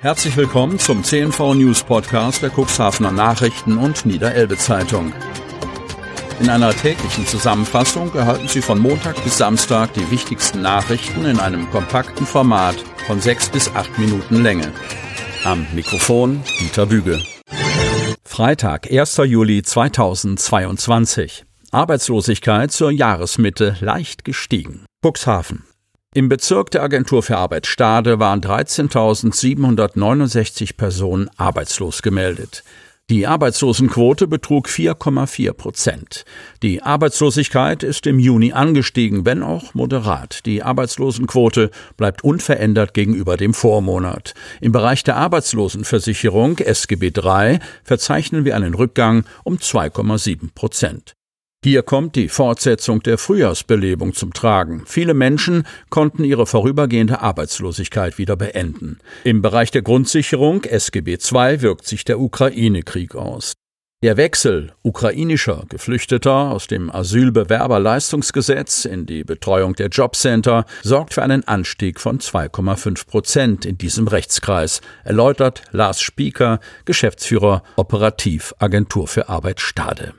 Herzlich willkommen zum CNV News Podcast der Cuxhavener Nachrichten und Niederelbe Zeitung. In einer täglichen Zusammenfassung erhalten Sie von Montag bis Samstag die wichtigsten Nachrichten in einem kompakten Format von sechs bis acht Minuten Länge. Am Mikrofon Dieter Büge. Freitag, 1. Juli 2022. Arbeitslosigkeit zur Jahresmitte leicht gestiegen. Cuxhaven. Im Bezirk der Agentur für Arbeit Stade waren 13.769 Personen arbeitslos gemeldet. Die Arbeitslosenquote betrug 4,4 Prozent. Die Arbeitslosigkeit ist im Juni angestiegen, wenn auch moderat. Die Arbeitslosenquote bleibt unverändert gegenüber dem Vormonat. Im Bereich der Arbeitslosenversicherung SGB III verzeichnen wir einen Rückgang um 2,7 Prozent. Hier kommt die Fortsetzung der Frühjahrsbelebung zum Tragen. Viele Menschen konnten ihre vorübergehende Arbeitslosigkeit wieder beenden. Im Bereich der Grundsicherung SGB II wirkt sich der Ukraine-Krieg aus. Der Wechsel ukrainischer Geflüchteter aus dem Asylbewerberleistungsgesetz in die Betreuung der Jobcenter sorgt für einen Anstieg von 2,5 Prozent in diesem Rechtskreis, erläutert Lars Spieker, Geschäftsführer Operativ Agentur für Arbeit Stade.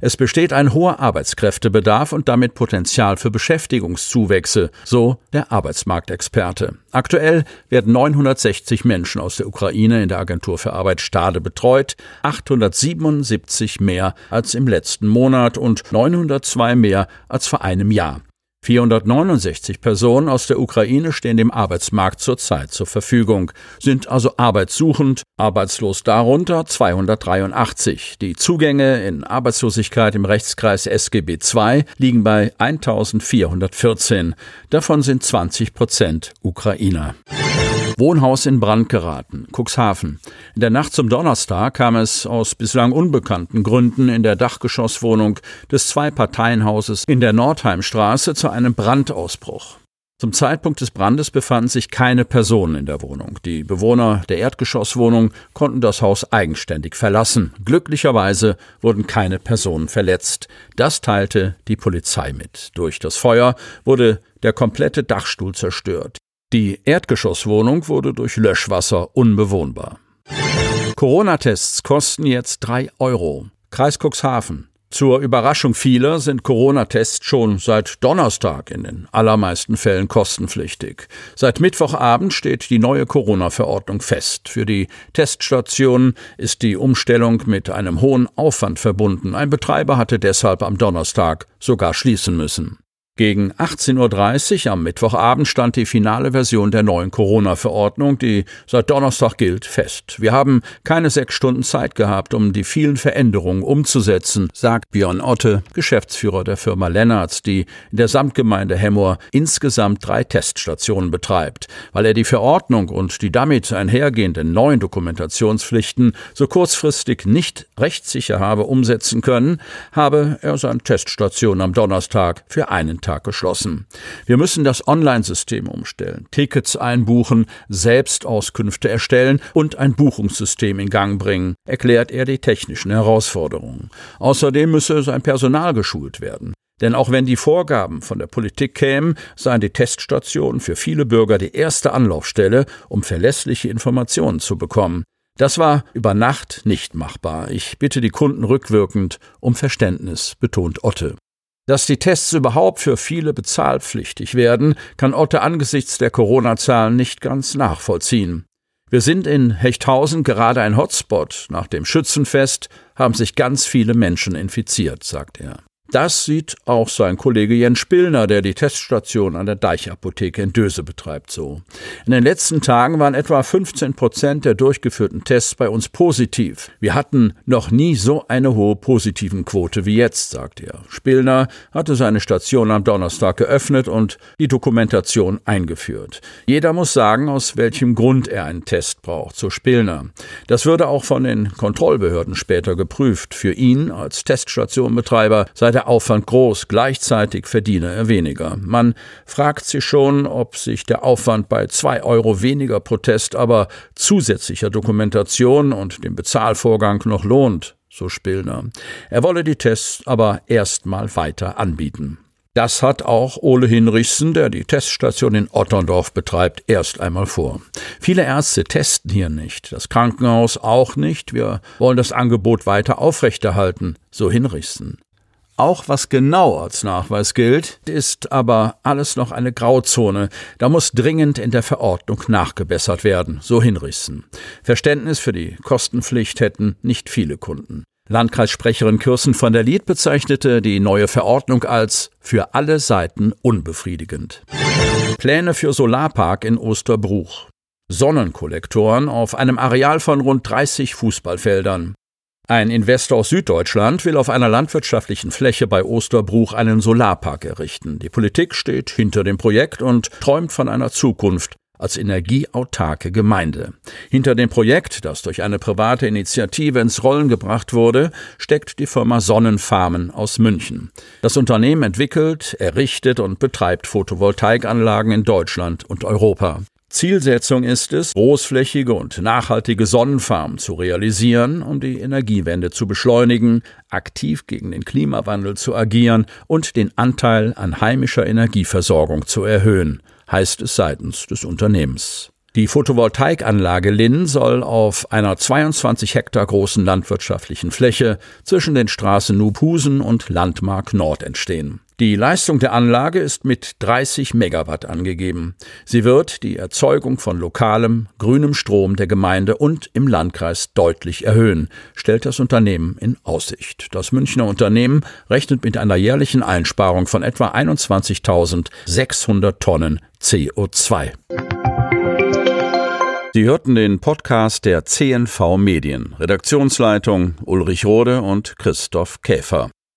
Es besteht ein hoher Arbeitskräftebedarf und damit Potenzial für Beschäftigungszuwächse, so der Arbeitsmarktexperte. Aktuell werden 960 Menschen aus der Ukraine in der Agentur für Arbeit Stade betreut, 877 mehr als im letzten Monat und 902 mehr als vor einem Jahr. 469 Personen aus der Ukraine stehen dem Arbeitsmarkt zurzeit zur Verfügung, sind also arbeitssuchend, arbeitslos darunter 283. Die Zugänge in Arbeitslosigkeit im Rechtskreis SGB II liegen bei 1414. Davon sind 20 Prozent Ukrainer. Wohnhaus in Brand geraten, Cuxhaven. In der Nacht zum Donnerstag kam es aus bislang unbekannten Gründen in der Dachgeschosswohnung des Zwei-Parteien-Hauses in der Nordheimstraße zu einem Brandausbruch. Zum Zeitpunkt des Brandes befanden sich keine Personen in der Wohnung. Die Bewohner der Erdgeschosswohnung konnten das Haus eigenständig verlassen. Glücklicherweise wurden keine Personen verletzt. Das teilte die Polizei mit. Durch das Feuer wurde der komplette Dachstuhl zerstört. Die Erdgeschosswohnung wurde durch Löschwasser unbewohnbar. Corona-Tests kosten jetzt drei Euro. Kreis Cuxhaven. Zur Überraschung vieler sind Corona-Tests schon seit Donnerstag in den allermeisten Fällen kostenpflichtig. Seit Mittwochabend steht die neue Corona-Verordnung fest. Für die Teststationen ist die Umstellung mit einem hohen Aufwand verbunden. Ein Betreiber hatte deshalb am Donnerstag sogar schließen müssen. Gegen 18.30 Uhr am Mittwochabend stand die finale Version der neuen Corona-Verordnung, die seit Donnerstag gilt, fest. Wir haben keine sechs Stunden Zeit gehabt, um die vielen Veränderungen umzusetzen, sagt Björn Otte, Geschäftsführer der Firma Lennartz, die in der Samtgemeinde Hemmoor insgesamt drei Teststationen betreibt. Weil er die Verordnung und die damit einhergehenden neuen Dokumentationspflichten so kurzfristig nicht rechtssicher habe umsetzen können, habe er seine Teststation am Donnerstag für einen Tag geschlossen. Wir müssen das Online-System umstellen, Tickets einbuchen, Selbstauskünfte erstellen und ein Buchungssystem in Gang bringen, erklärt er die technischen Herausforderungen. Außerdem müsse sein Personal geschult werden. Denn auch wenn die Vorgaben von der Politik kämen, seien die Teststationen für viele Bürger die erste Anlaufstelle, um verlässliche Informationen zu bekommen. Das war über Nacht nicht machbar. Ich bitte die Kunden rückwirkend um Verständnis, betont Otte. Dass die Tests überhaupt für viele bezahlpflichtig werden, kann Otte angesichts der Corona-Zahlen nicht ganz nachvollziehen. Wir sind in Hechthausen gerade ein Hotspot. Nach dem Schützenfest haben sich ganz viele Menschen infiziert, sagt er. Das sieht auch sein Kollege Jens Spillner, der die Teststation an der Deichapotheke in Döse betreibt, so. In den letzten Tagen waren etwa 15 Prozent der durchgeführten Tests bei uns positiv. Wir hatten noch nie so eine hohe positiven Quote wie jetzt, sagt er. Spillner hatte seine Station am Donnerstag geöffnet und die Dokumentation eingeführt. Jeder muss sagen, aus welchem Grund er einen Test braucht, so Spillner. Das würde auch von den Kontrollbehörden später geprüft. Für ihn als Teststationbetreiber sei Aufwand groß, gleichzeitig verdiene er weniger. Man fragt sich schon, ob sich der Aufwand bei zwei Euro weniger Protest, aber zusätzlicher Dokumentation und dem Bezahlvorgang noch lohnt, so Spillner. Er wolle die Tests aber erstmal weiter anbieten. Das hat auch Ole Hinrichsen, der die Teststation in Otterndorf betreibt, erst einmal vor. Viele Ärzte testen hier nicht, das Krankenhaus auch nicht. Wir wollen das Angebot weiter aufrechterhalten, so Hinrichsen. Auch was genau als Nachweis gilt, ist aber alles noch eine Grauzone. Da muss dringend in der Verordnung nachgebessert werden, so Hinrichsen. Verständnis für die Kostenpflicht hätten nicht viele Kunden. Landkreissprecherin Kirsten von der Lied bezeichnete die neue Verordnung als für alle Seiten unbefriedigend. Pläne für Solarpark in Osterbruch. Sonnenkollektoren auf einem Areal von rund 30 Fußballfeldern. Ein Investor aus Süddeutschland will auf einer landwirtschaftlichen Fläche bei Osterbruch einen Solarpark errichten. Die Politik steht hinter dem Projekt und träumt von einer Zukunft, als energieautarke Gemeinde. Hinter dem Projekt, das durch eine private Initiative ins Rollen gebracht wurde, steckt die Firma Sonnenfarmen aus München. Das Unternehmen entwickelt, errichtet und betreibt Photovoltaikanlagen in Deutschland und Europa. Zielsetzung ist es, großflächige und nachhaltige Sonnenfarmen zu realisieren, um die Energiewende zu beschleunigen, aktiv gegen den Klimawandel zu agieren und den Anteil an heimischer Energieversorgung zu erhöhen heißt es seitens des Unternehmens. Die Photovoltaikanlage Linn soll auf einer 22 Hektar großen landwirtschaftlichen Fläche zwischen den Straßen Nubhusen und Landmark Nord entstehen. Die Leistung der Anlage ist mit 30 Megawatt angegeben. Sie wird die Erzeugung von lokalem, grünem Strom der Gemeinde und im Landkreis deutlich erhöhen, stellt das Unternehmen in Aussicht. Das Münchner Unternehmen rechnet mit einer jährlichen Einsparung von etwa 21.600 Tonnen CO2. Sie hörten den Podcast der CNV Medien. Redaktionsleitung Ulrich Rode und Christoph Käfer.